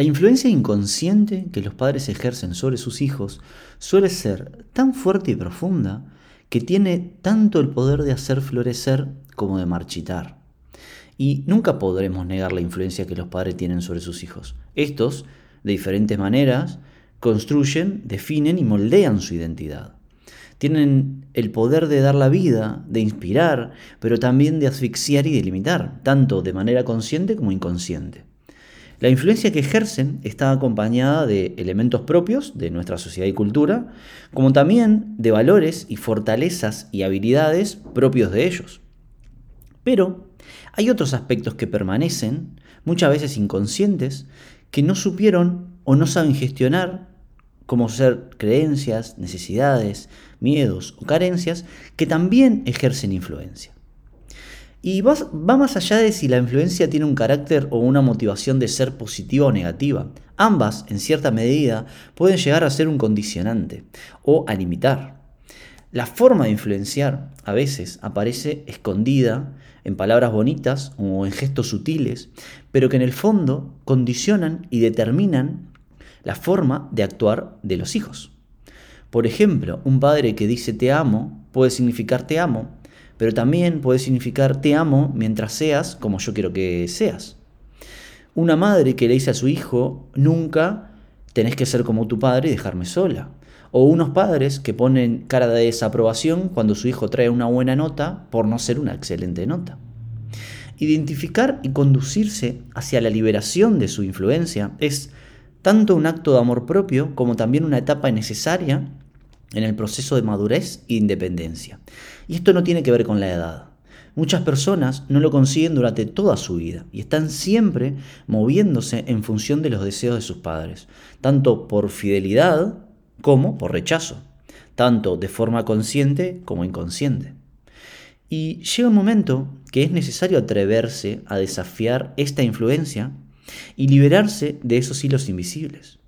La influencia inconsciente que los padres ejercen sobre sus hijos suele ser tan fuerte y profunda que tiene tanto el poder de hacer florecer como de marchitar. Y nunca podremos negar la influencia que los padres tienen sobre sus hijos. Estos, de diferentes maneras, construyen, definen y moldean su identidad. Tienen el poder de dar la vida, de inspirar, pero también de asfixiar y de limitar, tanto de manera consciente como inconsciente. La influencia que ejercen está acompañada de elementos propios de nuestra sociedad y cultura, como también de valores y fortalezas y habilidades propios de ellos. Pero hay otros aspectos que permanecen, muchas veces inconscientes, que no supieron o no saben gestionar, como ser creencias, necesidades, miedos o carencias, que también ejercen influencia. Y va, más allá de si la influencia tiene un carácter o una motivación de ser positiva o negativa. Ambas, en cierta medida, pueden llegar a ser un condicionante o a limitar. La forma de influenciar a veces aparece escondida en palabras bonitas o en gestos sutiles, pero que en el fondo condicionan y determinan la forma de actuar de los hijos. Por ejemplo, un padre que dice te amo puede significar te amo, pero también puede significar te amo mientras seas como yo quiero que seas. Una madre que le dice a su hijo, nunca tenés que ser como tu padre y dejarme sola. O unos padres que ponen cara de desaprobación cuando su hijo trae una buena nota por no ser una excelente nota. Identificar y conducirse hacia la liberación de su influencia es tanto un acto de amor propio como también una etapa necesaria en el proceso de madurez e independencia. Y esto no tiene que ver con la edad. Muchas personas no lo consiguen durante toda su vida y están siempre moviéndose en función de los deseos de sus padres, tanto por fidelidad como por rechazo, tanto de forma consciente como inconsciente. Y llega un momento que es necesario atreverse a desafiar esta influencia y liberarse de esos hilos invisibles.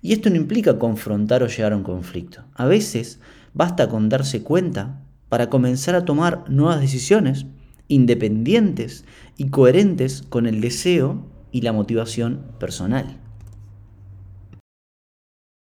Y esto no implica confrontar o llegar a un conflicto. A veces basta con darse cuenta para comenzar a tomar nuevas decisiones independientes y coherentes con el deseo y la motivación personal.